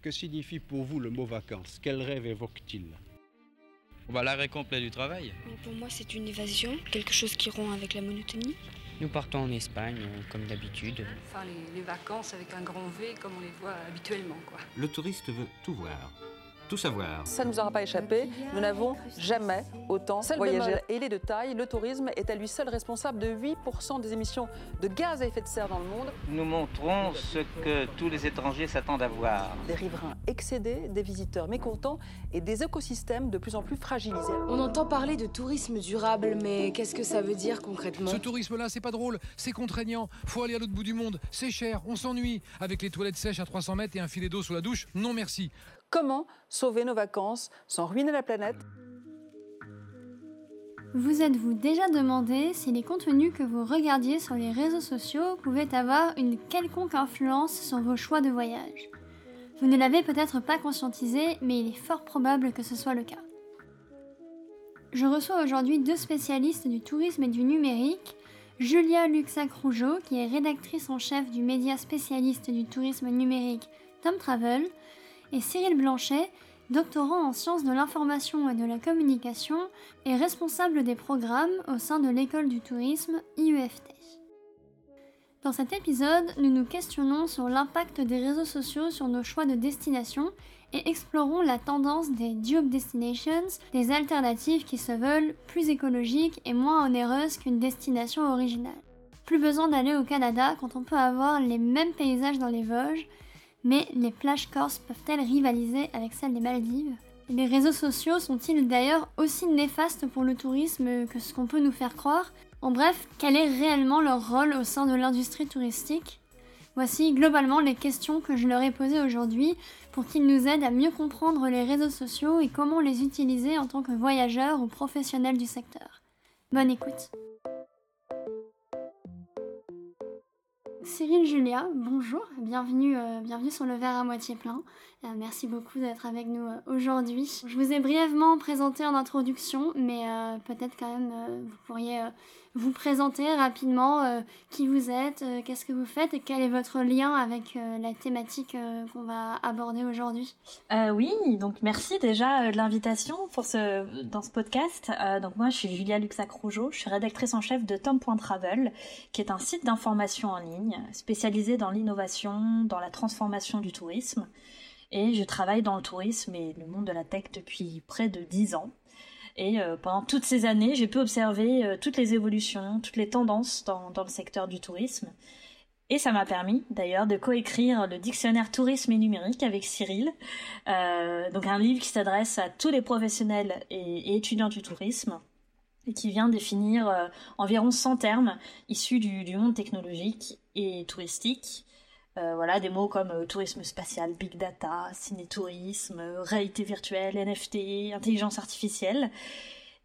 Que signifie pour vous le mot vacances? Quel rêve évoque-t-il? Bah, L'arrêt complet du travail. Pour moi, c'est une évasion, quelque chose qui rompt avec la monotonie. Nous partons en Espagne, comme d'habitude. Enfin, les, vacances avec un grand V, comme on les voit habituellement. Quoi. Le touriste veut tout voir tout savoir. Ça ne nous aura pas échappé, nous n'avons jamais autant voyagé. Et il est de taille, le tourisme est à lui seul responsable de 8% des émissions de gaz à effet de serre dans le monde. Nous montrons ce que tous les étrangers s'attendent à voir. Des riverains excédés, des visiteurs mécontents et des écosystèmes de plus en plus fragilisés. On entend parler de tourisme durable, mais qu'est-ce que ça veut dire concrètement? Ce tourisme-là, c'est pas drôle, c'est contraignant, faut aller à l'autre bout du monde, c'est cher, on s'ennuie. Avec les toilettes sèches à 300 mètres et un filet d'eau sous la douche, non merci. Comment sauver nos vacances sans ruiner la planète? Vous êtes-vous déjà demandé si les contenus que vous regardiez sur les réseaux sociaux pouvaient avoir une quelconque influence sur vos choix de voyage? Vous ne l'avez peut-être pas conscientisé, mais il est fort probable que ce soit le cas. Je reçois aujourd'hui deux spécialistes du tourisme et du numérique, Julia Luxac-Rougeau, qui est rédactrice en chef du média spécialiste du tourisme numérique Tom Travel, et Cyril Blanchet, doctorant en sciences de l'information et de la communication et responsable des programmes au sein de l'école du tourisme IUFT. Dans cet épisode, nous nous questionnons sur l'impact des réseaux sociaux sur nos choix de destination et explorons la tendance des dupe destinations, des alternatives qui se veulent plus écologiques et moins onéreuses qu'une destination originale. Plus besoin d'aller au Canada quand on peut avoir les mêmes paysages dans les Vosges mais les plages corses peuvent-elles rivaliser avec celles des Maldives? Les réseaux sociaux sont-ils d'ailleurs aussi néfastes pour le tourisme que ce qu'on peut nous faire croire? En bref, quel est réellement leur rôle au sein de l'industrie touristique? Voici globalement les questions que je leur ai posées aujourd'hui pour qu'ils nous aident à mieux comprendre les réseaux sociaux et comment les utiliser en tant que voyageurs ou professionnels du secteur. Bonne écoute Cyril Julia, bonjour, bienvenue, euh, bienvenue sur le verre à moitié plein. Euh, merci beaucoup d'être avec nous euh, aujourd'hui. Je vous ai brièvement présenté en introduction, mais peut-être quand même vous pourriez vous présenter rapidement qui vous êtes, qu'est-ce que vous faites et quel est votre lien avec la thématique qu'on va aborder aujourd'hui. oui, donc merci déjà de l'invitation pour ce, dans ce podcast. donc moi je suis Julia Luxac-Rougeau, je suis rédactrice en chef de Tom.travel, qui est un site d'information en ligne spécialisé dans l'innovation, dans la transformation du tourisme. Et je travaille dans le tourisme et le monde de la tech depuis près de dix ans. Et euh, pendant toutes ces années, j'ai pu observer euh, toutes les évolutions, toutes les tendances dans, le secteur du tourisme. Et ça m'a permis d'ailleurs de coécrire le dictionnaire tourisme et numérique avec Cyril, euh, donc un livre qui s'adresse à tous les professionnels et, étudiants du tourisme et qui vient définir environ 100 termes issus du, monde technologique et touristique euh, voilà, des mots comme euh, tourisme spatial, big data, ciné-tourisme, euh, réalité virtuelle, NFT, intelligence artificielle.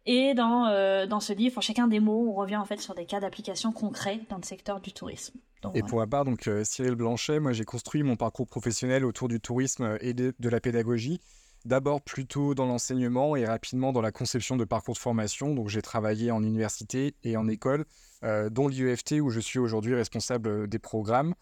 Et dans, dans ce livre, pour chacun des mots, on revient en fait sur des cas d'application concrets dans le secteur du tourisme. et pour ma part, donc Cyril Blanchet, moi j'ai construit mon parcours professionnel autour du tourisme et de, de la pédagogie. D'abord plutôt dans l'enseignement et rapidement dans la conception de parcours de formation. Donc j'ai travaillé en université et en école, dont l'IUFT où je suis aujourd'hui responsable des programmes.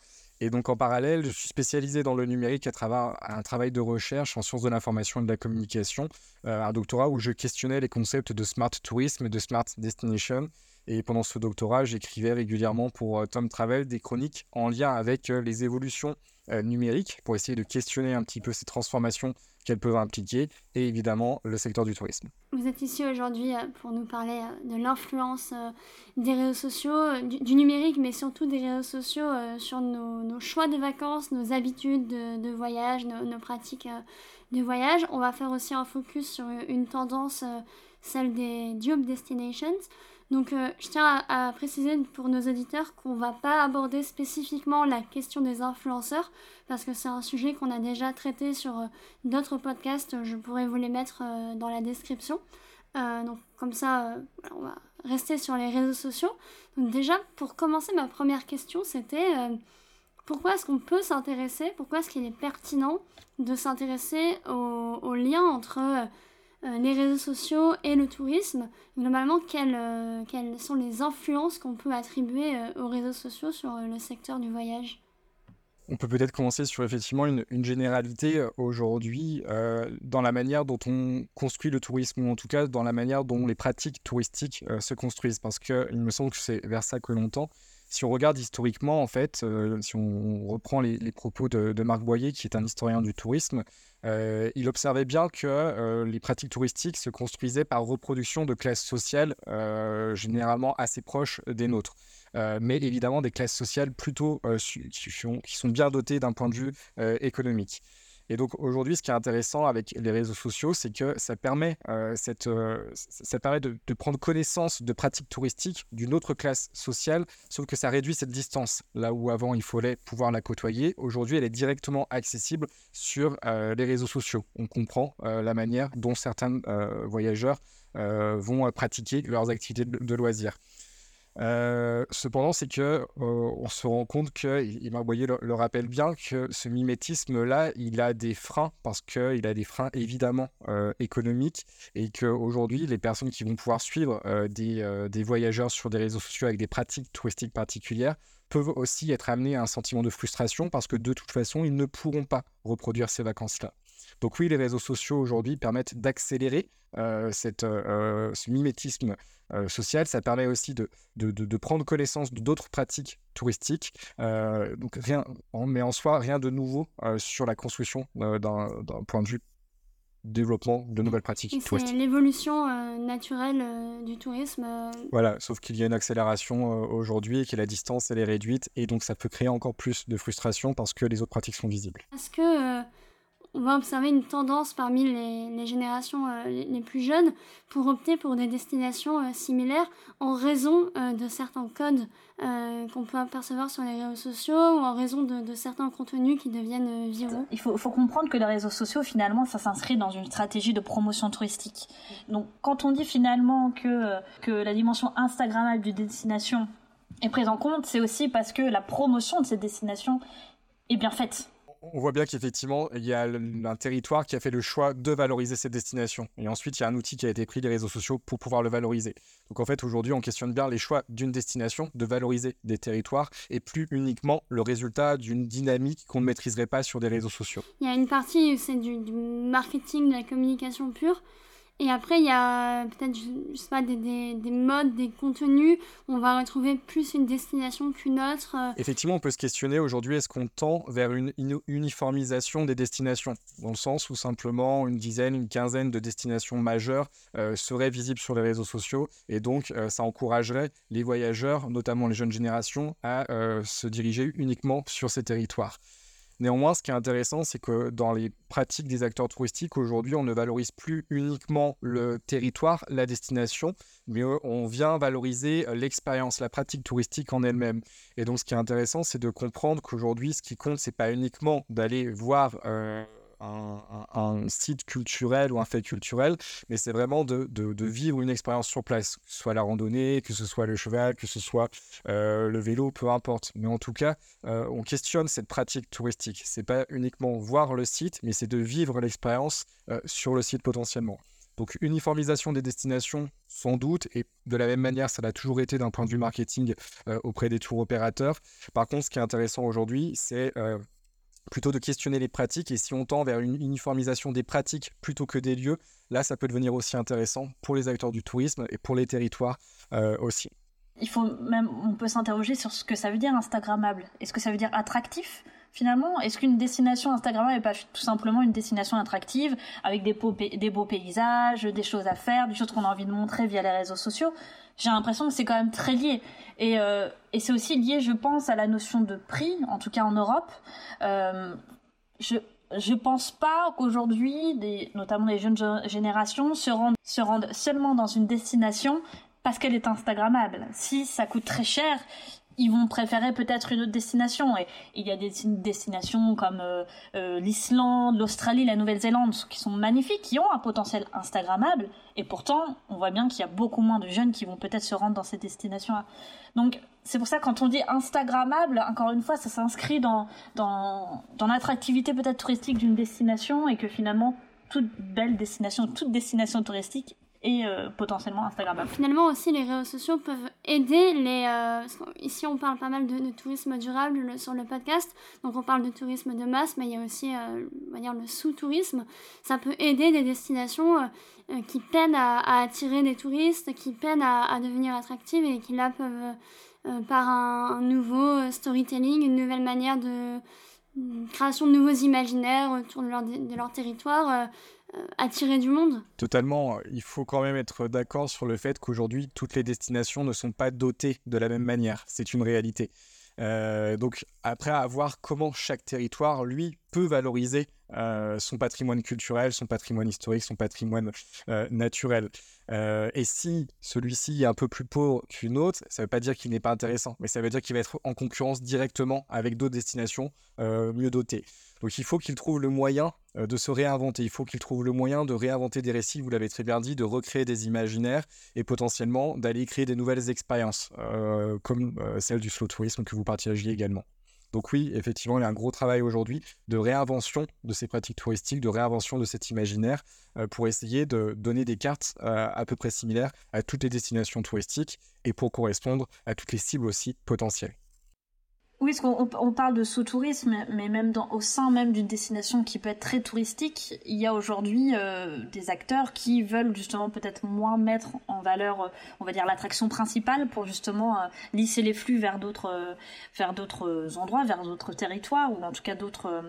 Et donc en parallèle, je suis spécialisé dans le numérique à travers un travail de recherche en sciences de l'information et de la communication, euh, un doctorat où je questionnais les concepts de smart tourisme et de smart destination. Et pendant ce doctorat, j'écrivais régulièrement pour euh, Tom Travel des chroniques en lien avec euh, les évolutions numériques pour essayer de questionner un petit peu ces transformations qu'elles peuvent impliquer et évidemment le secteur du tourisme. Vous êtes ici aujourd'hui euh, pour nous parler euh, de l'influence euh, des réseaux sociaux, du, numérique, mais surtout des réseaux sociaux sur nos, choix de vacances, nos habitudes de, voyage, nos, pratiques de voyage. On va faire aussi un focus sur une tendance, celle des Dupe Destinations. Donc euh, je tiens à, préciser pour nos auditeurs qu'on va pas aborder spécifiquement la question des influenceurs parce que c'est un sujet qu'on a déjà traité sur euh, d'autres podcasts. Je pourrais vous les mettre euh, dans la description. donc comme ça, on va rester sur les réseaux sociaux. Donc déjà, pour commencer, ma première question, c'était pourquoi est-ce qu'on peut s'intéresser, pourquoi est-ce qu'il est pertinent de s'intéresser au, au, lien entre les réseaux sociaux et le tourisme. Globalement, quelles, euh, quelles sont les influences qu'on peut attribuer euh, aux réseaux sociaux sur le secteur du voyage? On peut peut-être commencer sur effectivement une, généralité euh, aujourd'hui euh, dans la manière dont on construit le tourisme, ou en tout cas dans la manière dont les pratiques touristiques euh, se construisent, parce qu'il me semble que c'est vers ça que l'on tend. Si on regarde historiquement, en fait, si on reprend les, propos de, Marc Boyer, qui est un historien du tourisme, il observait bien que les pratiques touristiques se construisaient par reproduction de classes sociales généralement assez proches des nôtres. Euh, mais évidemment des classes sociales plutôt euh, qui, sont, bien dotées d'un point de vue euh, économique. Et donc aujourd'hui, ce qui est intéressant avec les réseaux sociaux, c'est que ça permet, ça permet de, prendre connaissance de pratiques touristiques d'une autre classe sociale, sauf que ça réduit cette distance. Là où avant il fallait pouvoir la côtoyer, aujourd'hui elle est directement accessible sur les réseaux sociaux. On comprend la manière dont certains voyageurs vont pratiquer leurs activités de loisirs. Euh, cependant, c'est que euh, on se rend compte que, il m'a envoyé le, rappelle bien que ce mimétisme-là, il a des freins parce qu'il a des freins évidemment euh, économiques et qu'aujourd'hui, les personnes qui vont pouvoir suivre des, des, voyageurs sur des réseaux sociaux avec des pratiques touristiques particulières peuvent aussi être amenés à un sentiment de frustration parce que de toute façon, ils ne pourront pas reproduire ces vacances-là. Donc oui, les réseaux sociaux aujourd'hui permettent d'accélérer ce mimétisme euh, social, ça permet aussi de, prendre connaissance d'autres pratiques touristiques. Euh, donc rien, mais en soi, rien de nouveau euh, sur la construction d'un point de vue développement de nouvelles pratiques touristiques. C'est l'évolution naturelle du tourisme. Voilà, sauf qu'il y a une accélération aujourd'hui et que la distance elle est réduite et donc ça peut créer encore plus de frustration parce que les autres pratiques sont visibles. Est-ce que on va observer une tendance parmi les, générations euh, les, plus jeunes pour opter pour des destinations euh, similaires en raison euh, de certains codes qu'on peut apercevoir sur les réseaux sociaux ou en raison de, certains contenus qui deviennent viraux. Il faut, comprendre que les réseaux sociaux, finalement, ça s'inscrit dans une stratégie de promotion touristique. Donc, quand on dit finalement que, que la dimension Instagrammable d'une destination est prise en compte, c'est aussi parce que la promotion de cette destination est bien faite on voit bien qu'effectivement, il y a un territoire qui a fait le choix de valoriser cette destination. Et ensuite, il y a un outil qui a été pris, les réseaux sociaux, pour pouvoir le valoriser. Donc en fait, aujourd'hui, on questionne bien les choix d'une destination, de valoriser des territoires, et plus uniquement le résultat d'une dynamique qu'on ne maîtriserait pas sur des réseaux sociaux. Il y a une partie, c'est du marketing, de la communication pure. Et après, il y a peut-être, je, sais pas, des, des, modes, des contenus. On va retrouver plus une destination qu'une autre. Euh. Effectivement, on peut se questionner aujourd'hui, est-ce qu'on tend vers une uniformisation des destinations? Dans le sens où simplement une dizaine, une quinzaine de destinations majeures euh, seraient visibles sur les réseaux sociaux. Et donc, euh, ça encouragerait les voyageurs, notamment les jeunes générations, à se diriger uniquement sur ces territoires. Néanmoins, ce qui est intéressant, c'est que dans les pratiques des acteurs touristiques, aujourd'hui, on ne valorise plus uniquement le territoire, la destination, mais euh, on vient valoriser euh, l'expérience, la pratique touristique en elle-même. Et donc, ce qui est intéressant, c'est de comprendre qu'aujourd'hui, ce qui compte, c'est pas uniquement d'aller voir. Euh, un, site culturel ou un fait culturel, mais c'est vraiment de, vivre une expérience sur place, que ce soit la randonnée, que ce soit le cheval, que ce soit euh, le vélo, peu importe. Mais en tout cas, euh, on questionne cette pratique touristique. C'est pas uniquement voir le site, mais c'est de vivre l'expérience euh, sur le site potentiellement. Donc uniformisation des destinations, sans doute, et de la même manière, ça l'a toujours été d'un point de vue marketing auprès des tours opérateurs. Par contre, ce qui est intéressant aujourd'hui, c'est plutôt de questionner les pratiques. Et si on tend vers une uniformisation des pratiques plutôt que des lieux, là, ça peut devenir aussi intéressant pour les acteurs du tourisme et pour les territoires euh, aussi. Il faut même, on peut s'interroger sur ce que ça veut dire Instagrammable. Est-ce que ça veut dire attractif? Finalement Est-ce qu'une destination Instagrammable n'est pas tout simplement une destination attractive avec des beaux, paysages, des choses à faire, des choses qu'on a envie de montrer via les réseaux sociaux? J'ai l'impression que c'est quand même très lié. Et, euh, c'est aussi lié, je pense, à la notion de prix, en tout cas en Europe. Euh, je je pense pas qu'aujourd'hui, notamment les jeunes générations, se rendent, se rendent seulement dans une destination parce qu'elle est instagrammable. Si ça coûte très cher, ils vont préférer peut-être une autre destination. Et il y a des destinations comme euh, euh, l'Islande, l'Australie, la Nouvelle-Zélande qui sont magnifiques, qui ont un potentiel instagrammable. Et pourtant, on voit bien qu'il y a beaucoup moins de jeunes qui vont peut-être se rendre dans ces destinations-là. Donc, c'est pour ça quand on dit instagrammable, encore une fois, ça s'inscrit dans, dans, dans l'attractivité peut-être touristique d'une destination et que finalement, toute belle destination, toute destination touristique et potentiellement Instagrammable. Finalement aussi les réseaux sociaux peuvent aider les... ici on parle pas mal de, tourisme durable sur le podcast, donc on parle de tourisme de masse, mais il y a aussi on va dire, le sous-tourisme. Ça peut aider des destinations qui peinent à, attirer des touristes, qui peinent à, devenir attractives et qui là peuvent euh, par un, nouveau storytelling, une nouvelle manière de création de nouveaux imaginaires autour de leur, territoire, euh, euh, attirer du monde. Totalement. Il faut quand même être d'accord sur le fait qu'aujourd'hui, toutes les destinations ne sont pas dotées de la même manière. C'est une réalité. Euh, donc après, à voir comment chaque territoire, lui, peut valoriser euh, son patrimoine culturel, son patrimoine historique, son patrimoine euh, naturel. et si celui-ci est un peu plus pauvre qu'une autre, ça ne veut pas dire qu'il n'est pas intéressant, mais ça veut dire qu'il va être en concurrence directement avec d'autres destinations mieux dotées. Donc il faut qu'il trouve le moyen euh, de se réinventer, il faut qu'il trouve le moyen de réinventer des récits, vous l'avez très bien dit, de recréer des imaginaires et potentiellement d'aller créer des nouvelles expériences, euh, comme euh, celle du slow tourisme que vous partagiez également. Donc oui, effectivement, il y a un gros travail aujourd'hui de réinvention de ces pratiques touristiques, de réinvention de cet imaginaire pour essayer de donner des cartes à peu près similaires à toutes les destinations touristiques et pour correspondre à toutes les cibles aussi potentielles. Oui, parce qu'on on parle de sous-tourisme, mais même au sein même d'une destination qui peut être très touristique, il y a aujourd'hui euh, des acteurs qui veulent justement peut-être moins mettre en valeur, euh, on va dire, l'attraction principale pour justement euh, lisser les flux vers d'autres, vers d'autres endroits, vers d'autres territoires ou en tout cas d'autres,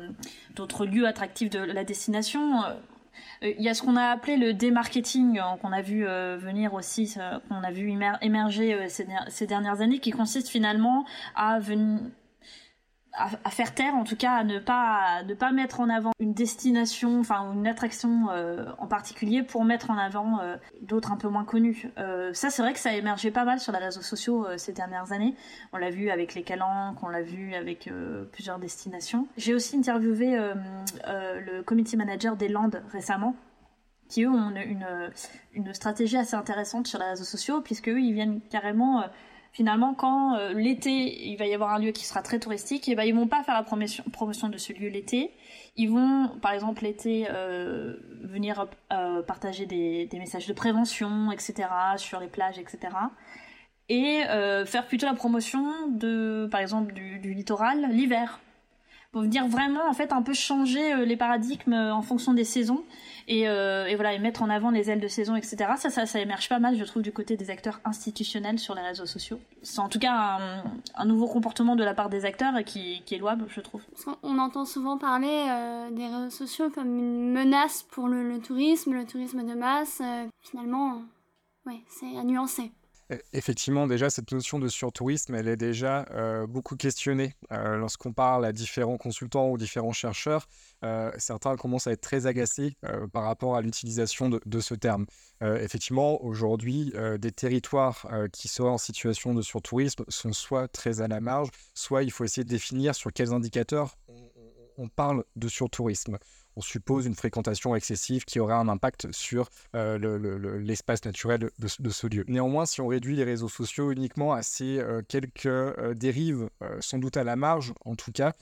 d'autres lieux attractifs de la destination. Il y a ce qu'on a appelé le démarketing, qu'on a vu venir aussi, qu'on a vu émerger ces, dernières années, qui consiste finalement à venir à, faire taire, en tout cas à ne pas ne pas mettre en avant une destination, enfin une attraction euh, en particulier pour mettre en avant euh, d'autres un peu moins connus. Euh, ça, c'est vrai que ça a émergé pas mal sur les réseaux sociaux ces dernières années. On l'a vu avec les Calanques, on l'a vu avec plusieurs destinations. J'ai aussi interviewé le community manager des Landes récemment qui eux ont une, une, une, stratégie assez intéressante sur les réseaux sociaux puisque eux ils viennent carrément finalement, quand euh, l'été, il va y avoir un lieu qui sera très touristique, et ben ils vont pas faire la promotion, de ce lieu l'été. Ils vont, par exemple, l'été, euh, venir euh, partager des, messages de prévention, etc., sur les plages, etc. Et faire plutôt la promotion de, par exemple, du littoral l'hiver pour venir vraiment en fait un peu changer les paradigmes en fonction des saisons euh, et, voilà et mettre en avant les ailes de saison etc ça, ça ça émerge pas mal je trouve du côté des acteurs institutionnels sur les réseaux sociaux. C'est en tout cas un, nouveau comportement de la part des acteurs qui, qui est louable je trouve. On entend souvent parler euh, des réseaux sociaux comme une menace pour le, tourisme le tourisme de masse euh, finalement ouais c'est à nuancer effectivement, déjà, cette notion de surtourisme, elle est déjà euh, beaucoup questionnée. Euh, lorsqu'on parle à différents consultants ou différents chercheurs, euh, certains commencent à être très agacés par rapport à l'utilisation de, ce terme. effectivement, aujourd'hui, des territoires qui seraient en situation de surtourisme sont soit très à la marge, soit il faut essayer de définir sur quels indicateurs on parle de surtourisme on suppose une fréquentation excessive qui aurait un impact sur euh, l'espace naturel de, ce lieu. Néanmoins, si on réduit les réseaux sociaux uniquement à ces euh, quelques euh, dérives, sans doute à la marge en tout cas,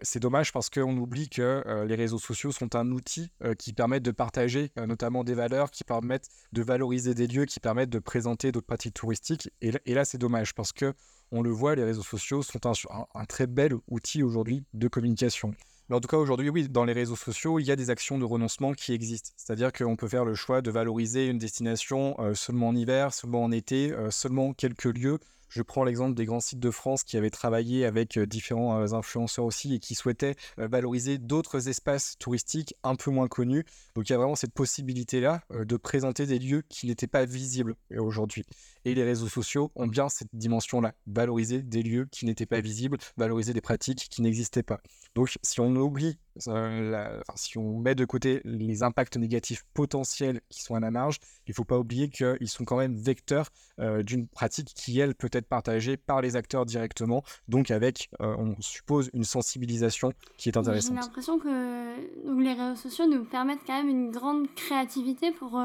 c'est dommage parce qu'on oublie que les réseaux sociaux sont un outil qui permet de partager notamment des valeurs, qui permettent de valoriser des lieux, qui permettent de présenter d'autres pratiques touristiques. Et, là, c'est dommage parce que on le voit, les réseaux sociaux sont un très bel outil aujourd'hui de communication. Mais en tout cas, aujourd'hui, oui, dans les réseaux sociaux, il y a des actions de renoncement qui existent. C'est-à-dire qu'on peut faire le choix de valoriser une destination euh, seulement en hiver, seulement en été, euh, seulement quelques lieux. Je prends l'exemple des grands sites de France qui avaient travaillé avec euh, différents influenceurs aussi et qui souhaitaient valoriser d'autres espaces touristiques un peu moins connus. Donc il y a vraiment cette possibilité-là de présenter des lieux qui n'étaient pas visibles aujourd'hui. Et les réseaux sociaux ont bien cette dimension-là, valoriser des lieux qui n'étaient pas visibles, valoriser des pratiques qui n'existaient pas. Donc, si on oublie, euh, si on met de côté les impacts négatifs potentiels qui sont à la marge, il ne faut pas oublier qu'ils sont quand même vecteurs euh, d'une pratique qui, elle, peut être partagée par les acteurs directement, donc avec, euh, on suppose, une sensibilisation qui est intéressante. J'ai l'impression que les réseaux sociaux nous permettent quand même une grande créativité pour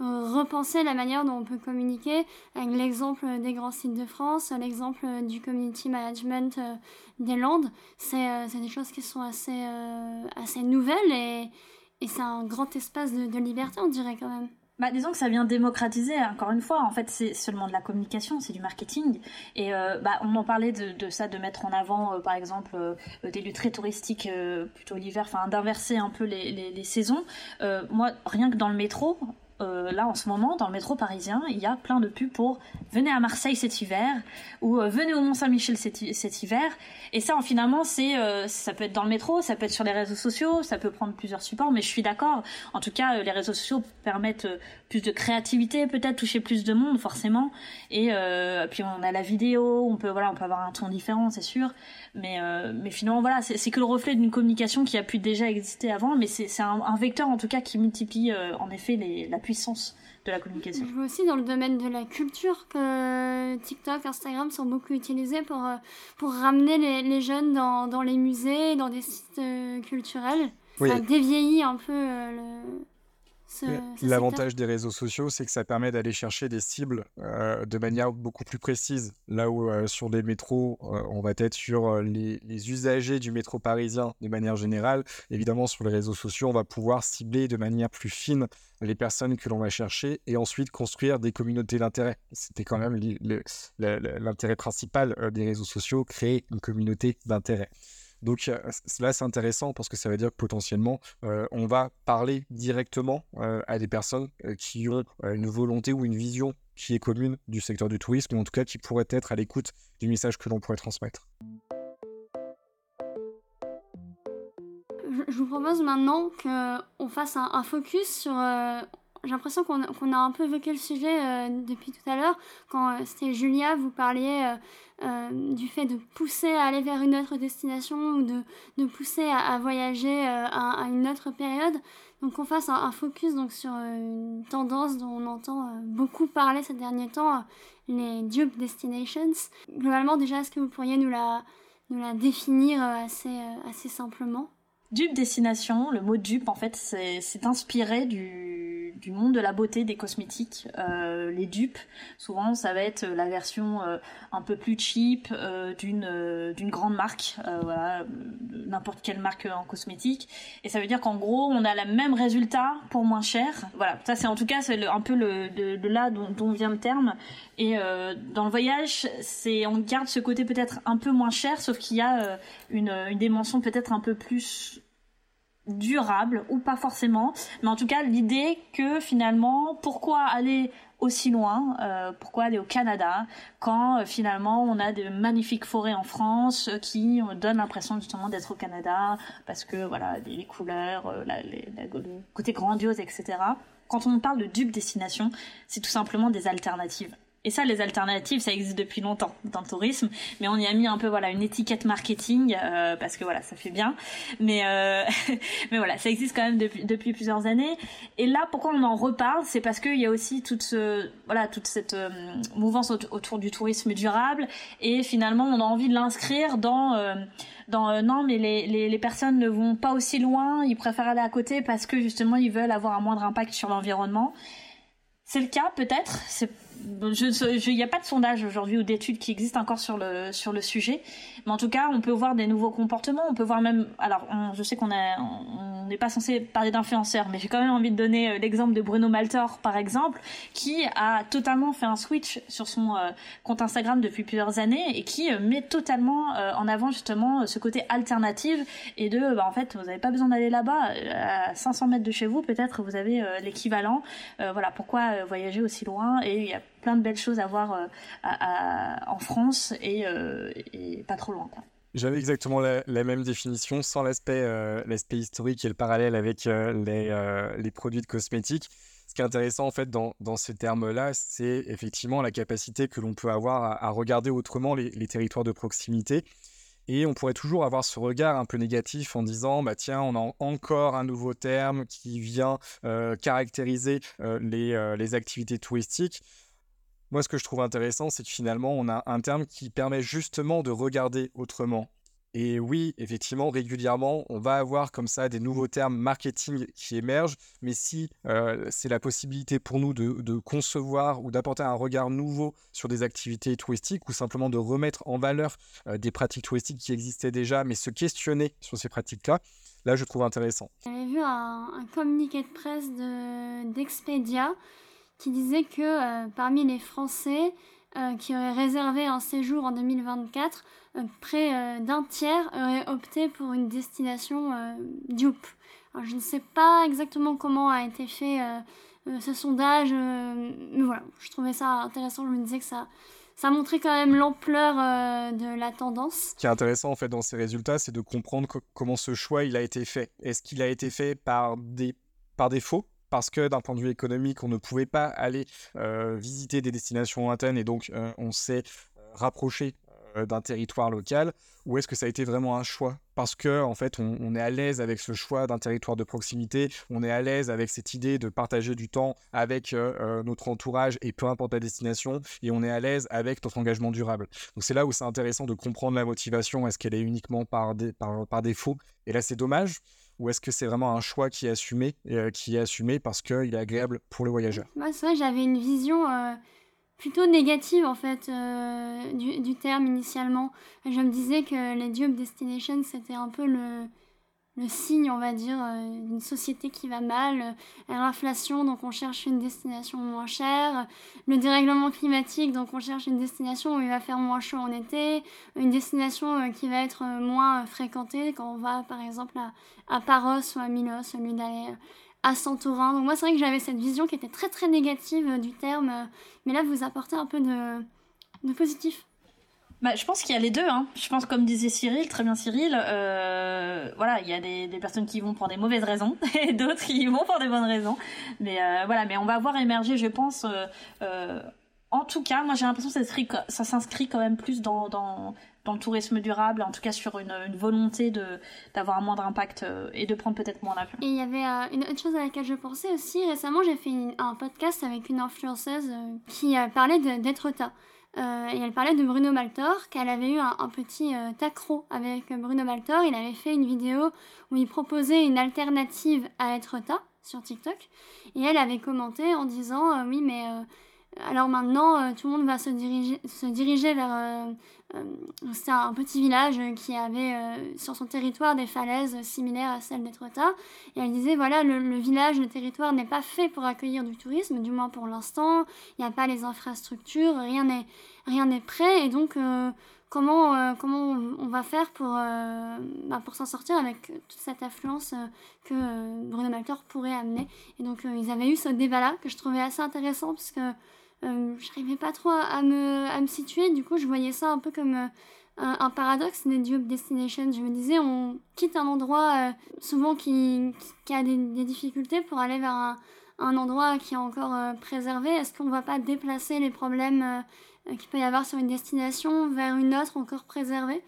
repenser la manière dont on peut communiquer, avec l'exemple des grands sites de France, l'exemple du community management euh, des Landes. Euh, c'est des choses qui sont assez, euh, assez nouvelles et, et c'est un grand espace de, liberté, on dirait quand même. bah, disons que ça vient démocratiser, encore une fois. En fait, c'est seulement de la communication, c'est du marketing. Et bah, on en parlait de, ça, de mettre en avant, par exemple, des lieux très touristiques, plutôt l'hiver, enfin, d'inverser un peu les, les saisons. moi, rien que dans le métro, euh, là en ce moment dans le métro parisien, il y a plein de pubs pour venez à Marseille cet hiver ou euh, venez au Mont Saint-Michel cet, hiver. Et ça, finalement, c'est euh, ça peut être dans le métro, ça peut être sur les réseaux sociaux, ça peut prendre plusieurs supports. Mais je suis d'accord. En tout cas, les réseaux sociaux permettent plus de créativité, peut-être toucher plus de monde forcément. Et puis on a la vidéo, on peut voilà, on peut avoir un ton différent, c'est sûr. Mais mais finalement voilà, c'est que le reflet d'une communication qui a pu déjà exister avant, mais c'est un, un, vecteur en tout cas qui multiplie en effet les, la puissance de la communication. Je vois aussi dans le domaine de la culture que TikTok, Instagram sont beaucoup utilisés pour, euh, pour ramener les, les jeunes dans, dans, les musées, dans des sites euh, culturels. Ça dévieillit un peu euh, L'avantage des réseaux sociaux, c'est que ça permet d'aller chercher des cibles euh, de manière beaucoup plus précise. Là où euh, sur les métros, euh, on va être sur les, usagers du métro parisien de manière générale. Évidemment, sur les réseaux sociaux, on va pouvoir cibler de manière plus fine les personnes que l'on va chercher et ensuite construire des communautés d'intérêt. C'était quand même l'intérêt principal des réseaux sociaux, créer une communauté d'intérêt. Donc là, c'est intéressant parce que ça veut dire que potentiellement, euh, on va parler directement euh, à des personnes euh, qui ont une volonté ou une vision qui est commune du secteur du tourisme, ou en tout cas qui pourrait être à l'écoute du message que l'on pourrait transmettre. Je vous propose maintenant qu'on fasse un, focus sur j'ai l'impression qu'on a un peu évoqué le sujet depuis tout à l'heure. Quand c'était Julia, vous parliez du fait de pousser à aller vers une autre destination ou de, de pousser à, voyager euh, à, une autre période. Donc on fasse un, focus donc, sur euh, une tendance dont on entend beaucoup parler ces derniers temps, les dupe destinations. Globalement déjà, est-ce que vous pourriez nous la, nous la définir assez, assez simplement? Dupe destination, le mot dupe en fait c'est inspiré du, du, monde de la beauté des cosmétiques. Euh, les dupes, souvent ça va être la version euh, un peu plus cheap euh, d'une d'une grande marque, voilà, n'importe quelle marque en cosmétique. Et ça veut dire qu'en gros on a le même résultat pour moins cher. Voilà, ça c'est en tout cas c'est un peu le, de, là dont, dont, vient le terme. Et dans le voyage, c'est on garde ce côté peut-être un peu moins cher, sauf qu'il y a une, une dimension peut-être un peu plus durable ou pas forcément, mais en tout cas l'idée que finalement pourquoi aller aussi loin, euh, pourquoi aller au Canada quand euh, finalement on a de magnifiques forêts en France euh, qui donnent l'impression justement d'être au Canada parce que voilà les, couleurs, le côté grandiose etc. Quand on parle de dupe destination, c'est tout simplement des alternatives. Et ça, les alternatives, ça existe depuis longtemps dans le tourisme, mais on y a mis un peu voilà une étiquette marketing euh, parce que voilà, ça fait bien. Mais euh, mais voilà, ça existe quand même depuis depuis plusieurs années. Et là, pourquoi on en reparle, c'est parce qu'il y a aussi toute voilà toute cette euh, mouvance autour du tourisme durable et finalement, on a envie de l'inscrire dans dans non mais les, les, les, personnes ne vont pas aussi loin, ils préfèrent aller à côté parce que justement ils veulent avoir un moindre impact sur l'environnement. C'est le cas peut-être, il n'y a pas de sondage aujourd'hui ou d'études qui existent encore sur le sur le sujet, mais en tout cas, on peut voir des nouveaux comportements. On peut voir même, alors, je sais qu'on on n'est pas censé parler d'influenceurs, mais j'ai quand même envie de donner euh, l'exemple de Bruno Maltor, par exemple, qui a totalement fait un switch sur son euh, compte Instagram depuis plusieurs années et qui euh, met totalement en avant justement ce côté alternatif et de, bah, en fait, vous n'avez pas besoin d'aller là-bas, à 500 mètres de chez vous, peut-être vous avez l'équivalent. voilà, pourquoi voyager aussi loin Et plein de belles choses à voir euh, en France euh, et, pas trop loin. J'avais exactement la, même définition, sans l'aspect euh, l'aspect historique et le parallèle avec les, produits de cosmétiques. Ce qui est intéressant en fait dans, dans ces termes-là, c'est effectivement la capacité que l'on peut avoir à, regarder autrement les, territoires de proximité. Et on pourrait toujours avoir ce regard un peu négatif en disant, bah tiens, on a encore un nouveau terme qui vient caractériser les activités touristiques. Moi, ce que je trouve intéressant, c'est que finalement, on a un terme qui permet justement de regarder autrement. Et oui, effectivement, régulièrement, on va avoir comme ça des nouveaux termes marketing qui émergent, mais si euh, c'est la possibilité pour nous de, concevoir ou d'apporter un regard nouveau sur des activités touristiques ou simplement de remettre en valeur euh, des pratiques touristiques qui existaient déjà, mais se questionner sur ces pratiques-là, là je trouve intéressant. J'avais vu un, communiqué de presse d'Expedia qui disait que parmi les Français qui auraient réservé un séjour en 2024, près d'un tiers auraient opté pour une destination dupe. Je ne sais pas exactement comment a été fait ce sondage, mais voilà, je trouvais ça intéressant. Je me disais que ça, ça montrait quand même l'ampleur euh, de la tendance. Ce qui est intéressant en fait dans ces résultats, c'est de comprendre comment ce choix il a été fait. Est-ce qu'il a été fait par, des, par défaut parce que d'un point de vue économique, on ne pouvait pas aller euh, visiter des destinations lointaines et donc euh, on s'est rapproché euh, d'un territoire local ou est-ce que ça a été vraiment un choix? Parce que en fait, on, est à l'aise avec ce choix d'un territoire de proximité, on est à l'aise avec cette idée de partager du temps avec notre entourage et peu importe la destination, et on est à l'aise avec notre engagement durable. Donc c'est là où c'est intéressant de comprendre la motivation. Est-ce qu'elle est uniquement par, par, défaut? Et là, c'est dommage. Ou est-ce que c'est vraiment un choix qui est assumé, qui est assumé parce qu'il est agréable pour le voyageur Moi, c'est vrai, j'avais une vision plutôt négative en fait euh, du, terme initialement. Je me disais que les Dupe Destinations c'était un peu le, le signe, on va dire, euh, d'une société qui va mal. Euh, l'inflation, donc on cherche une destination moins chère. Le dérèglement climatique, donc on cherche une destination où il va faire moins chaud en été. Une destination qui va être moins fréquentée quand on va par exemple à, à Paros ou à Milos au lieu d'aller à Santorin. Donc moi, c'est vrai que j'avais cette vision qui était très très négative euh, du terme, euh, mais là, vous apportez un peu de, de positif. Bah, je pense qu'il y a les deux. Hein. Je pense, comme disait Cyril, très bien Cyril, euh, voilà, il y a des, personnes qui vont pour des mauvaises raisons et d'autres qui vont pour des bonnes raisons. Mais voilà, mais on va voir émerger, je pense. en tout cas, moi j'ai l'impression que ça s'inscrit quand même plus dans, dans, dans le tourisme durable, en tout cas sur une, volonté de d'avoir un moindre impact euh, et de prendre peut-être moins l'avion. Et il y avait euh, une autre chose à laquelle je pensais aussi. Récemment, j'ai fait un podcast avec une influenceuse euh, qui parlait d'être et elle parlait de Bruno Maltor, qu'elle avait eu un, petit accro avec Bruno Maltor. Il avait fait une vidéo où il proposait une alternative à être sur TikTok. Et elle avait commenté en disant Oui, mais alors maintenant, tout le monde va se diriger, se diriger vers euh, c'est un petit village qui avait euh, sur son territoire des falaises similaires à celles d'Etretat. Et elle disait, voilà, le, village, le territoire n'est pas fait pour accueillir du tourisme, du moins pour l'instant. Il n'y a pas les infrastructures, rien n'est, prêt. Et donc, euh, comment, comment on va faire pour, bah, pour s'en sortir avec toute cette affluence que Bruno Maltor pourrait amener? Et donc, ils avaient eu ce débat-là que je trouvais assez intéressant parce euh, j'arrivais pas trop à me, à me situer, du coup je voyais ça un peu comme euh, un, paradoxe des Dupe Destination. Je me disais, on quitte un endroit euh, souvent qui, qui, a des, des, difficultés pour aller vers un, un endroit qui est encore préservé. Est-ce qu'on va pas déplacer les problèmes qu'il peut y avoir sur une destination vers une autre encore préservée?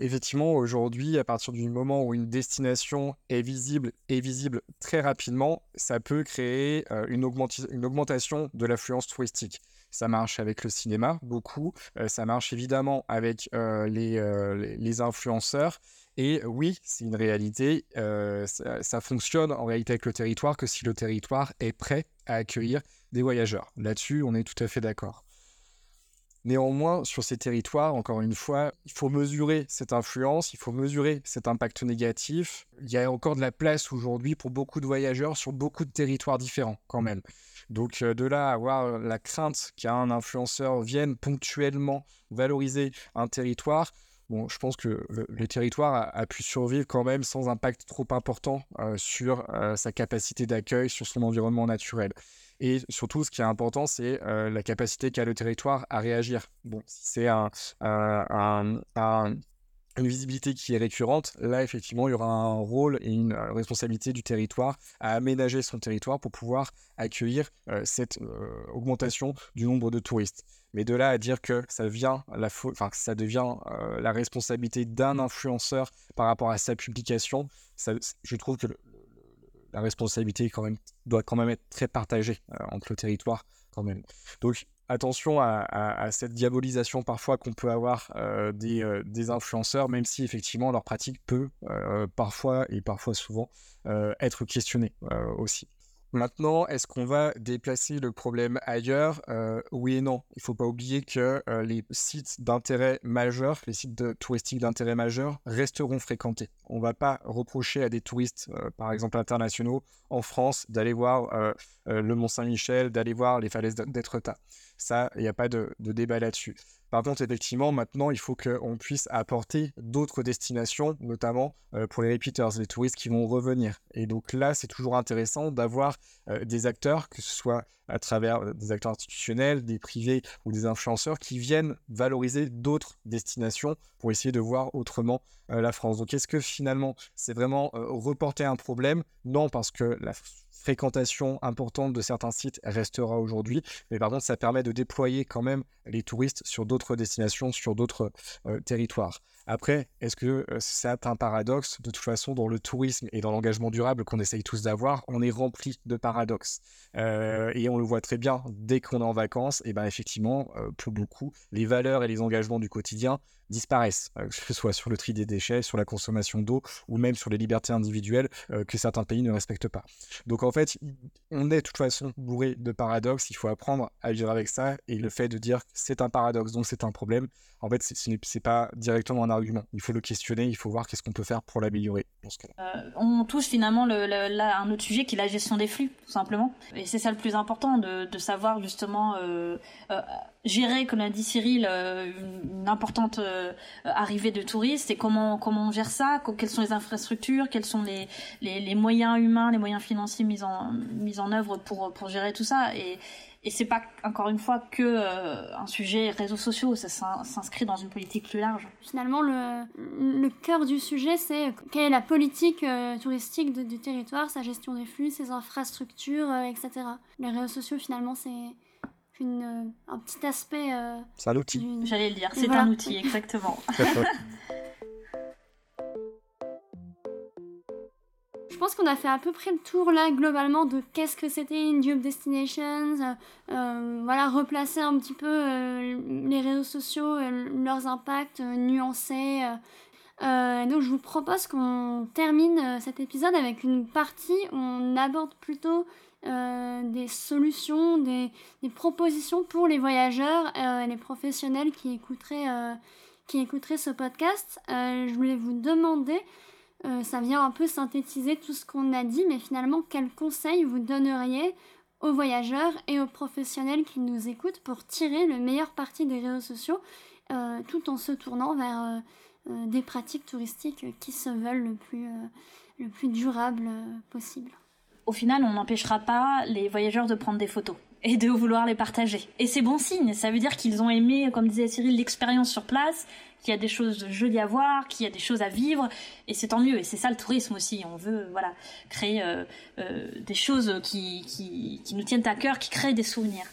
Effectivement, aujourd'hui, à partir du moment où une destination est visible et visible très rapidement, ça peut créer euh, une, augmentation de l'affluence touristique. Ça marche avec le cinéma, beaucoup. Euh, ça marche évidemment avec euh, les, les, influenceurs. Et oui, c'est une réalité. Ça, ça, fonctionne en réalité avec le territoire que si le territoire est prêt à accueillir des voyageurs. Là-dessus, on est tout à fait d'accord. Néanmoins, sur ces territoires, encore une fois, il faut mesurer cette influence, il faut mesurer cet impact négatif. Il y a encore de la place aujourd'hui pour beaucoup de voyageurs sur beaucoup de territoires différents quand même. Donc euh, de là à avoir la crainte qu'un influenceur vienne ponctuellement valoriser un territoire, Bon, je pense que le, territoire a, pu survivre quand même sans impact trop important euh, sur euh, sa capacité d'accueil, sur son environnement naturel. Et surtout, ce qui est important, c'est euh, la capacité qu'a le territoire à réagir. Bon, si c'est un, une visibilité qui est récurrente, là, effectivement, il y aura un rôle et une euh, responsabilité du territoire à aménager son territoire pour pouvoir accueillir euh, cette augmentation du nombre de touristes. Mais de là à dire que ça, vient la enfin, ça devient la responsabilité d'un influenceur par rapport à sa publication, ça, je trouve que le, la responsabilité quand même, doit quand même être très partagée euh, entre le territoire quand même. Donc attention à, cette diabolisation parfois qu'on peut avoir euh, euh, des, influenceurs, même si effectivement leur pratique peut parfois et parfois souvent être questionnée aussi. Maintenant, est-ce qu'on va déplacer le problème ailleurs? Euh, Oui et non. Il ne faut pas oublier que euh, les sites d'intérêt majeur, les sites de touristiques d'intérêt majeur resteront fréquentés. On ne va pas reprocher à des touristes, euh, par exemple internationaux, en France, d'aller voir le Mont Saint-Michel, d'aller voir les falaises d'Étretat. Ça, il n'y a pas de, de débat là-dessus. Par contre, effectivement, maintenant, il faut qu'on puisse apporter d'autres destinations, notamment euh, pour les repeaters, les touristes qui vont revenir. Et donc là, c'est toujours intéressant d'avoir euh, des acteurs, que ce soit à travers euh, des acteurs institutionnels, des privés ou des influenceurs, qui viennent valoriser d'autres destinations pour essayer de voir autrement la France. Donc est-ce que finalement, c'est vraiment reporter un problème? Non, parce que la fréquentation importante de certains sites restera aujourd'hui. Mais par contre, ça permet de déployer quand même les touristes sur d'autres destinations, sur d'autres euh, territoires. Après, est-ce que c'est un paradoxe? De toute façon, dans le tourisme et dans l'engagement durable qu'on essaye tous d'avoir, on est rempli de paradoxes. Euh, et on le voit très bien, dès qu'on est en vacances, et ben effectivement, pour beaucoup, les valeurs et les engagements du quotidien disparaissent, que ce soit sur le tri des déchets, sur la consommation d'eau ou même sur les libertés individuelles que certains pays ne respectent pas. Donc en fait, on est de toute façon bourré de paradoxes, il faut apprendre à vivre avec ça et le fait de dire que c'est un paradoxe, donc c'est un problème, en fait, ce n'est pas directement un argument. Il faut le questionner, il faut voir qu'est-ce qu'on peut faire pour l'améliorer euh, on touche finalement le, un autre sujet qui est la gestion des flux, tout simplement. Et c'est ça le plus important, de, savoir justement gérer, comme l'a dit Cyril, euh, une importante euh, arrivée de touristes et comment comment on gère ça, quelles sont les infrastructures, quels sont les, moyens humains, les moyens financiers mis en en œuvre pour pour gérer tout ça et et c'est pas encore une fois que euh, un sujet réseaux sociaux, ça s'inscrit dans une politique plus large. Finalement, le, le cœur du sujet, c'est quelle est la politique touristique du territoire, sa gestion des flux, ses infrastructures, etc. Les réseaux sociaux, finalement, c'est une, euh, un petit aspect. Euh, c'est un outil. J'allais le dire, c'est un outil, exactement. Je pense qu'on a fait à peu près le tour là globalement de qu'est-ce que c'était Job Destinations, euh, voilà, replacer un petit peu les réseaux sociaux, leurs impacts nuancés. donc je vous propose qu'on termine cet épisode avec une partie où on aborde plutôt euh, des solutions, des, propositions pour les voyageurs euh, et les professionnels qui écouteraient, euh, qui écouteraient ce podcast. je voulais vous demander, ça vient un peu synthétiser tout ce qu'on a dit, mais finalement, quels conseils vous donneriez aux voyageurs et aux professionnels qui nous écoutent pour tirer le meilleur parti des réseaux sociaux tout en se tournant vers des pratiques touristiques qui se veulent le plus, le plus durable possible? Au final, on n'empêchera pas les voyageurs de prendre des photos et de vouloir les partager. Et c'est bon signe, ça veut dire qu'ils ont aimé, comme disait Cyril, l'expérience sur place, qu'il y a des choses jolies à voir, qu'il y a des choses à vivre, et c'est tant mieux. Et c'est ça le tourisme aussi. On veut, voilà, créer euh, euh, des choses qui, qui, qui nous tiennent à cœur, qui créent des souvenirs.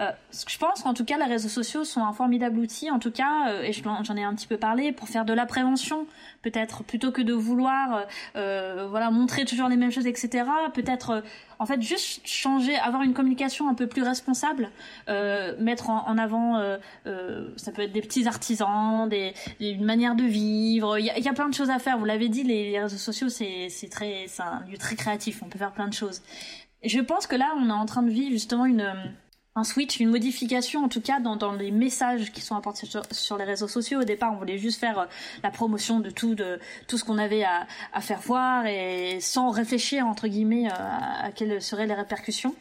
Euh, je pense qu'en tout cas, les réseaux sociaux sont un formidable outil, en tout cas, euh, et j'en ai un petit peu parlé, pour faire de la prévention, peut-être plutôt que de vouloir, euh, voilà, montrer toujours les mêmes choses, etc. Peut-être, en fait, juste changer, avoir une communication un peu plus responsable, mettre en, avant, ça peut être des petits artisans, des, une manière de vivre. Il y, a plein de choses à faire. Vous l'avez dit, les, réseaux sociaux, c'est très, c'est un lieu très créatif. On peut faire plein de choses. je pense que là, on est en train de vivre justement une un switch, une modification en tout cas dans, les messages qui sont apportés sur, les réseaux sociaux. Au départ, on voulait juste faire euh, la promotion de tout, de tout ce qu'on avait à, à, faire voir et sans réfléchir entre guillemets euh, à quelles seraient les répercussions.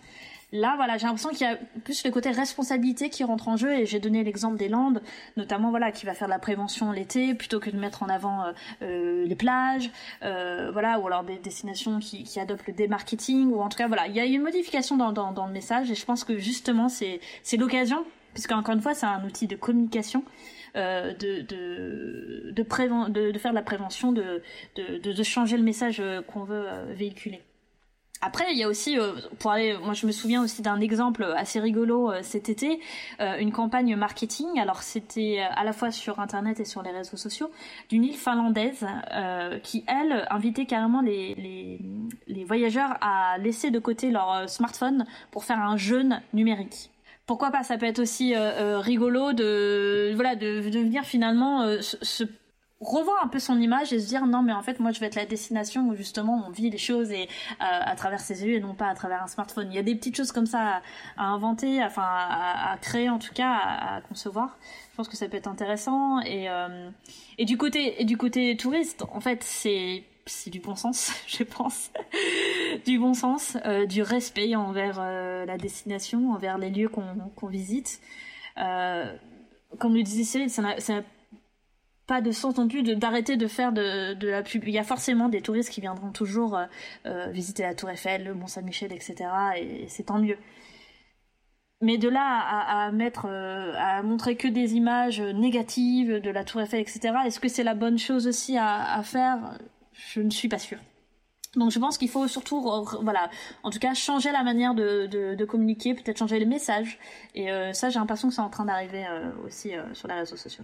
Là, voilà, j'ai l'impression qu'il y a plus le côté responsabilité qui rentre en jeu et j'ai donné l'exemple des Landes, notamment voilà, qui va faire de la prévention l'été plutôt que de mettre en avant euh, euh les plages, euh, voilà, ou alors des destinations qui, qui adoptent le démarketing ou en tout cas voilà, il y a une modification dans, dans, dans le message et je pense que justement c'est l'occasion puisque encore une fois c'est un outil de communication. Euh, de, de, de, de, de, faire de la prévention, de, de, de changer le message euh, qu'on veut euh, véhiculer. Après, il y a aussi, euh, pour aller, moi je me souviens aussi d'un exemple assez rigolo euh, cet été, euh, une campagne marketing. Alors c'était à la fois sur internet et sur les réseaux sociaux d'une île finlandaise qui elle invitait carrément les, les, les, voyageurs à laisser de côté leur smartphone pour faire un jeûne numérique. Pourquoi pas? Ça peut être aussi rigolo de voilà de, de venir finalement se revoir un peu son image et se dire non mais en fait moi je vais être la destination où justement on vit les choses et à travers ses yeux et non pas à travers un smartphone. Il y a des petites choses comme ça à, inventer, enfin à, créer en tout cas, à, concevoir. Je pense que ça peut être intéressant et et du côté du côté touriste en fait c'est c'est du bon sens, je pense, du bon sens, euh, du respect envers euh, la destination, envers les lieux qu'on visite. Euh, comme le disait Cyril, pas de sens non plus d'arrêter de, faire de, de, la pub. Il y a forcément des touristes qui viendront toujours visiter la Tour Eiffel, le Mont Saint-Michel, etc. Et, c'est tant mieux. Mais de là à, mettre, à montrer que des images négatives de la Tour Eiffel, etc. Est-ce que c'est la bonne chose aussi à, faire? Je ne suis pas sûre. Donc je pense qu'il faut surtout, voilà, en tout cas changer la manière de, communiquer, peut-être changer les messages. Et euh, ça, j'ai l'impression que c'est en train d'arriver euh, aussi euh, sur les réseaux sociaux.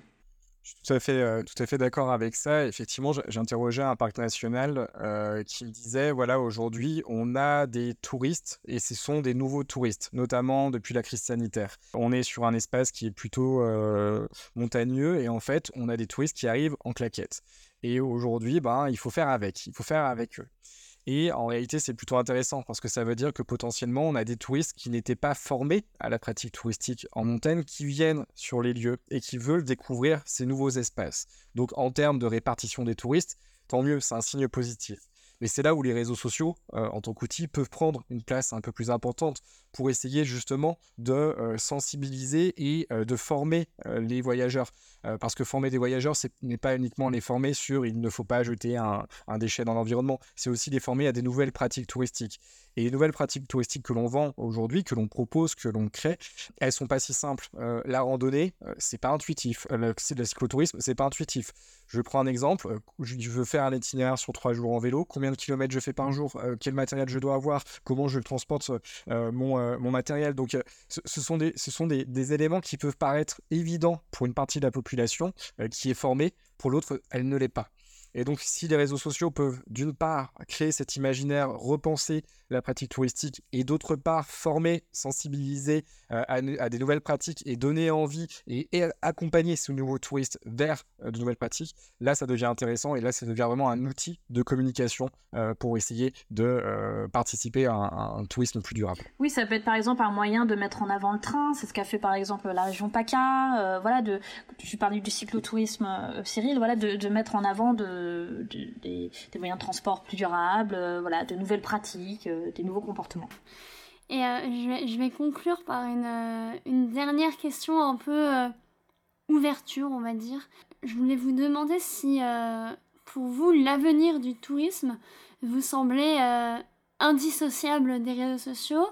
Je suis tout à fait, d'accord avec ça. Effectivement, j'interrogeais un parc national qui me disait, voilà, aujourd'hui, on a des touristes et ce sont des nouveaux touristes, notamment depuis la crise sanitaire. On est sur un espace qui est plutôt montagneux et en fait, on a des touristes qui arrivent en claquettes. Et aujourd'hui, ben, il faut faire avec, il faut faire avec eux. Et en réalité, c'est plutôt intéressant parce que ça veut dire que potentiellement, on a des touristes qui n'étaient pas formés à la pratique touristique en montagne, qui viennent sur les lieux et qui veulent découvrir ces nouveaux espaces. Donc, en termes de répartition des touristes, tant mieux, c'est un signe positif. Mais c'est là où les réseaux sociaux, euh, en tant qu'outil, peuvent prendre une place un peu plus importante pour essayer justement de euh, sensibiliser et euh, de former les voyageurs. parce que former des voyageurs, ce n'est pas uniquement les former sur il ne faut pas jeter un, un déchet dans l'environnement, c'est aussi les former à des nouvelles pratiques touristiques. Et les nouvelles pratiques touristiques que l'on vend aujourd'hui, que l'on propose, que l'on crée, elles sont pas si simples. la randonnée, c'est pas intuitif. le, le cyclotourisme, c'est pas intuitif. Je prends un exemple. Je veux faire un itinéraire sur trois jours en vélo. Combien de kilomètres je fais par jour? Quel matériel je dois avoir? Comment je transporte mon euh, mon matériel. Donc, euh, ce, sont, des, ce sont des, éléments qui peuvent paraître évidents pour une partie de la population euh, qui est formée, pour l'autre, elle ne l'est pas. Et donc, si les réseaux sociaux peuvent, d'une part, créer cet imaginaire, repenser la pratique touristique, et d'autre part, former, sensibiliser euh, à, des nouvelles pratiques et donner envie et, accompagner ces nouveaux touristes vers euh, de nouvelles pratiques, là, ça devient intéressant et là, ça devient vraiment un outil de communication euh, pour essayer de participer à un, tourisme plus durable. Oui, ça peut être par exemple un moyen de mettre en avant le train. C'est ce qu'a fait par exemple la région PACA. voilà, de, je parlais du cyclotourisme, Cyril, voilà, de mettre en avant de des, moyens de transport plus durables, euh, voilà, de nouvelles pratiques, euh, des nouveaux comportements. Et euh, je, vais, conclure par une dernière question un peu ouverture, on va dire. Je voulais vous demander si, pour vous, l'avenir du tourisme vous semblait indissociable des réseaux sociaux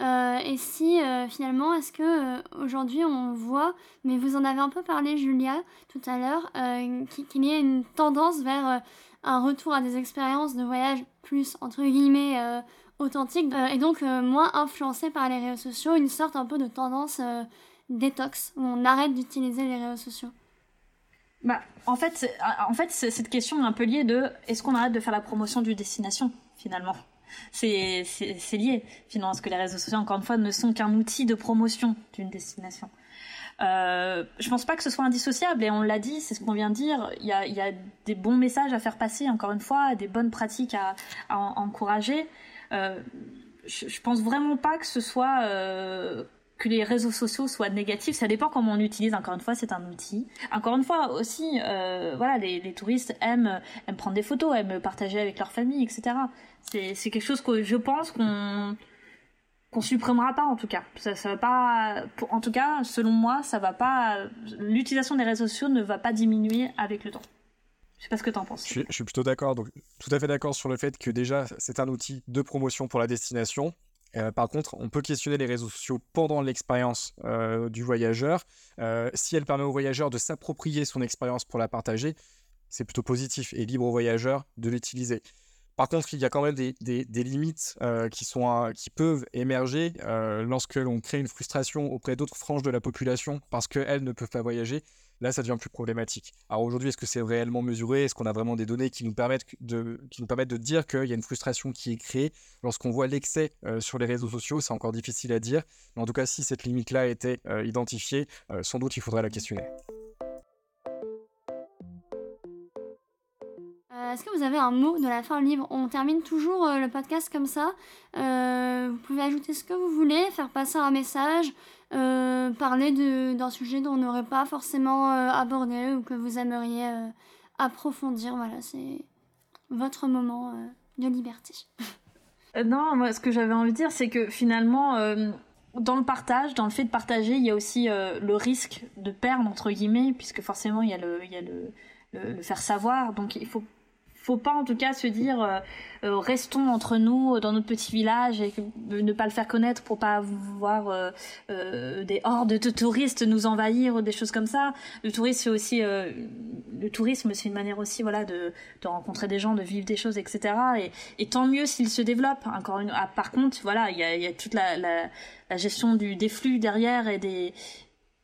euh, et si euh, finalement, est-ce que euh, aujourd'hui on voit, mais vous en avez un peu parlé Julia tout à l'heure, qu'il y ait une tendance vers un retour à des expériences de voyage plus entre guillemets authentiques et donc moins influencées par les réseaux sociaux, une sorte un peu de tendance détox où on arrête d'utiliser les réseaux sociaux. Bah, en fait, en fait, cette question est un peu liée de est-ce qu'on arrête de faire la promotion du destination finalement? C'est lié finalement parce que les réseaux sociaux encore une fois ne sont qu'un outil de promotion d'une destination. Euh, je pense pas que ce soit indissociable et on l'a dit, c'est ce qu'on vient de dire. Il y a, des bons messages à faire passer, encore une fois, des bonnes pratiques à, à, encourager. Euh, je, je, pense vraiment pas que ce soit euh, que les réseaux sociaux soient négatifs, ça dépend comment on utilise. Encore une fois, c'est un outil. Encore une fois aussi, euh, voilà, les, touristes aiment, prendre des photos, aiment partager avec leur famille, etc. C'est, quelque chose que je pense qu'on qu'on supprimera pas en tout cas. Ça, ça va pas, en tout cas, selon moi, ça va pas. L'utilisation des réseaux sociaux ne va pas diminuer avec le temps. Je sais pas ce que tu en penses. Je, je suis plutôt d'accord. Donc, tout à fait d'accord sur le fait que déjà, c'est un outil de promotion pour la destination euh, par contre, on peut questionner les réseaux sociaux pendant l'expérience euh, du voyageur. Euh, si elle permet au voyageur de s'approprier son expérience pour la partager, c'est plutôt positif et libre au voyageur de l'utiliser. Par contre, il y a quand même des, limites qui, sont, qui peuvent émerger lorsque l'on crée une frustration auprès d'autres franges de la population parce qu'elles ne peuvent pas voyager là ça devient plus problématique. Alors aujourd'hui, est-ce que c'est réellement mesuré? Est-ce qu'on a vraiment des données qui nous permettent de, dire qu'il y a une frustration qui est créée? Lorsqu'on voit l'excès euh, sur les réseaux sociaux C'est encore difficile à dire. Mais en tout cas, si cette limite-là était euh, identifiée, euh, sans doute il faudrait la questionner. Est-ce que vous avez un mot de la fin libre On termine toujours le podcast comme ça. vous pouvez ajouter ce que vous voulez, faire passer un message, parler d'un sujet dont on n'aurait pas forcément abordé ou que vous aimeriez approfondir. Voilà, c'est votre moment de liberté. non, moi, ce que j'avais envie de dire, c'est que finalement, dans le partage, dans le fait de partager, il y a aussi euh, le risque de perdre, entre guillemets, puisque forcément, il y a le, y a le, le faire savoir. Donc, il faut faut pas en tout cas se dire euh, euh, restons entre nous dans notre petit village et ne pas le faire connaître pour pas voir euh, des hordes de touristes nous envahir ou des choses comme ça. Le tourisme c'est aussi le tourisme c'est une manière aussi voilà de, de, rencontrer des gens, de vivre des choses etc. Et, et tant mieux s'il se développe. Encore une, ah, par contre voilà il y a, y a, toute la, la, la gestion du, des flux derrière et des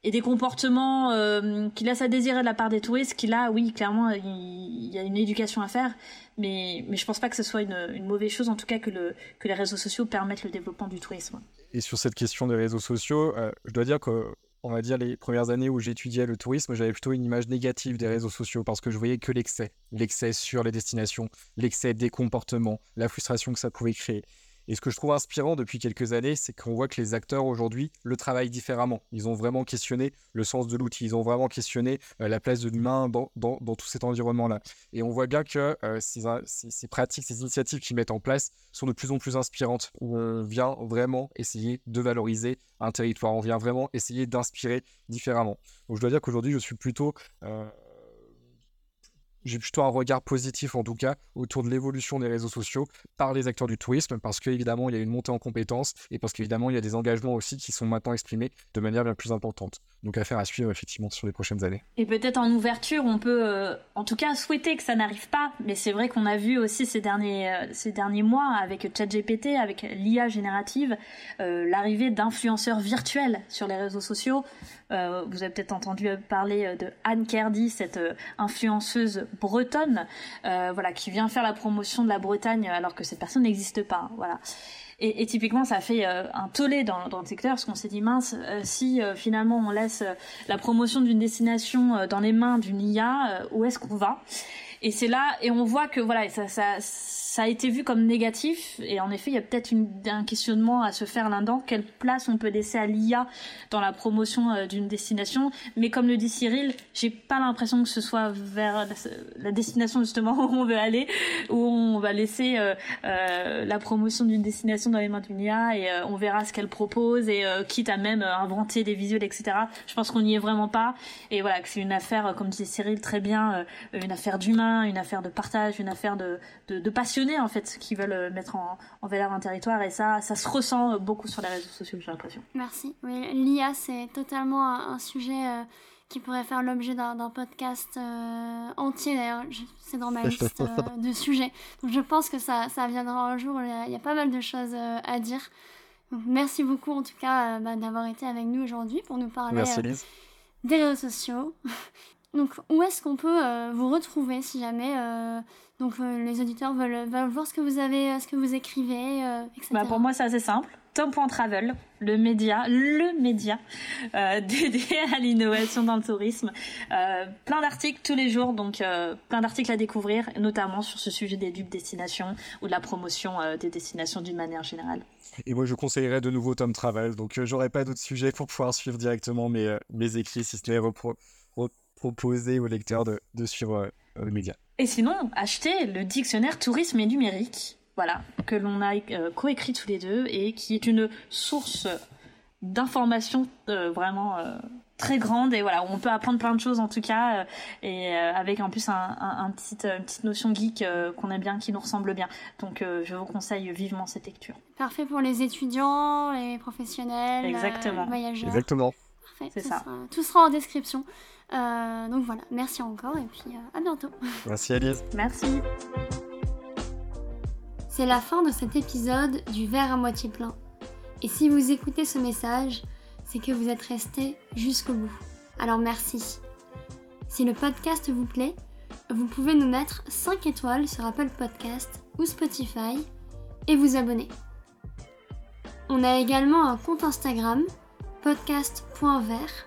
et des comportements euh, qui laissent à désirer de la part des touristes, qui là, oui, clairement, il y, a une éducation à faire, mais, mais je pense pas que ce soit une, mauvaise chose, en tout cas que les réseaux sociaux permettent le développement du tourisme. Et sur cette question des réseaux sociaux, euh, je dois dire que on va dire les premières années où j'étudiais le tourisme, j'avais plutôt une image négative des réseaux sociaux parce que je voyais que l'excès, l'excès sur les destinations, l'excès des comportements, la frustration que ça pouvait créer. Et ce que je trouve inspirant depuis quelques années, c'est qu'on voit que les acteurs aujourd'hui le travaillent différemment. Ils ont vraiment questionné le sens de l'outil, ils ont vraiment questionné euh, la place de l'humain dans, dans, dans, tout cet environnement-là. Et on voit bien que euh, ces, ces, pratiques, ces initiatives qu'ils mettent en place sont de plus en plus inspirantes, où on vient vraiment essayer de valoriser un territoire, on vient vraiment essayer d'inspirer différemment. Donc je dois dire qu'aujourd'hui, je suis plutôt... Euh, j'ai plutôt un regard positif en tout cas autour de l'évolution des réseaux sociaux par les acteurs du tourisme parce qu'évidemment il y a une montée en compétences et parce qu'évidemment il y a des engagements aussi qui sont maintenant exprimés de manière bien plus importante. Donc affaire à suivre effectivement sur les prochaines années. Et peut-être en ouverture on peut euh, en tout cas souhaiter que ça n'arrive pas mais c'est vrai qu'on a vu aussi ces derniers, euh, ces derniers mois avec ChatGPT, avec l'IA générative, euh, l'arrivée d'influenceurs virtuels sur les réseaux sociaux. Vous avez peut-être entendu parler de Anne Kerdy, cette influenceuse bretonne, euh, voilà, qui vient faire la promotion de la Bretagne alors que cette personne n'existe pas. Voilà. Et, typiquement, ça fait euh, un tollé dans, le secteur, parce qu'on s'est dit, mince, euh, si finalement on laisse la promotion d'une destination dans les mains d'une IA, où est-ce qu'on va? Et c'est là, et on voit que voilà, ça, ça, ça a été vu comme négatif et en effet il y a peut-être un questionnement à se faire là-dedans. Quelle place on peut laisser à l'IA dans la promotion euh, d'une destination? Mais comme le dit Cyril j'ai pas l'impression que ce soit vers la, destination justement où on veut aller où on va laisser euh, euh, la promotion d'une destination dans les mains d'une IA et on verra ce qu'elle propose et quitte à même inventer des visuels etc je pense qu'on n'y est vraiment pas et voilà que c'est une affaire comme disait Cyril très bien une affaire d'humain une affaire de partage une affaire de, de, de passion en fait qui veulent euh, mettre en, valeur un territoire. Et ça ça se ressent euh, beaucoup sur les réseaux sociaux j'ai l'impression. Merci. Oui, l'IA c'est totalement un, sujet euh, qui pourrait faire l'objet d'un podcast entier d'ailleurs. C'est dans ma liste de sujets. Donc je pense que ça, ça viendra un jour il y, a, pas mal de choses à dire. Merci beaucoup en tout cas bah, d'avoir été avec nous aujourd'hui pour nous parler des réseaux sociaux. Donc où est-ce qu'on peut vous retrouver si jamais donc euh, les auditeurs veulent, voir ce que vous avez, euh, ce que vous écrivez, euh, etc. Bah, pour moi, c'est assez simple. Tom.travel, le média, le média dédié à l'innovation dans le tourisme. plein d'articles tous les jours, donc plein d'articles à découvrir, notamment sur ce sujet des dupes destinations ou de la promotion des destinations d'une manière générale. Et moi, je conseillerais de nouveau Tom Travel. Donc, j'aurais pas d'autres sujets pour pouvoir suivre directement mes, mes écrits, si ce n'est proposer aux lecteurs de, de suivre le média. Et sinon, acheter le dictionnaire tourisme et numérique, voilà, que l'on a euh, coécrit tous les deux et qui est une source d'informations euh, vraiment euh, très grande. Et voilà où on peut apprendre plein de choses en tout cas et avec en plus un, petite, une petite notion geek qu'on aime bien qui nous ressemble bien. Donc je vous conseille vivement cette lecture. Parfait pour les étudiants les professionnels exactement. voyageurs. Exactement. Parfait c'est ça tout sera en description euh, donc voilà, merci encore et puis euh, à bientôt. Merci Alice. Merci. C'est la fin de cet épisode du verre à moitié plein. Et si vous écoutez ce message, c'est que vous êtes resté jusqu'au bout. Alors merci. Si le podcast vous plaît, vous pouvez nous mettre 5 étoiles sur Apple Podcast ou Spotify et vous abonner. On a également un compte Instagram, podcast.vert,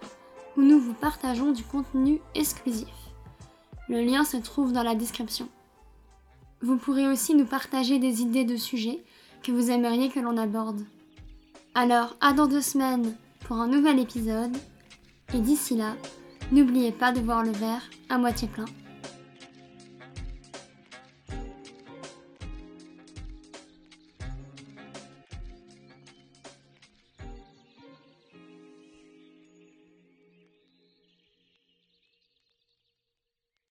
où nous vous partageons du contenu exclusif. Le lien se trouve dans la description. Vous pourrez aussi nous partager des idées de sujets que vous aimeriez que l'on aborde. Alors, à dans deux semaines pour un nouvel épisode. Et d'ici là, n'oubliez pas de voir le verre à moitié plein.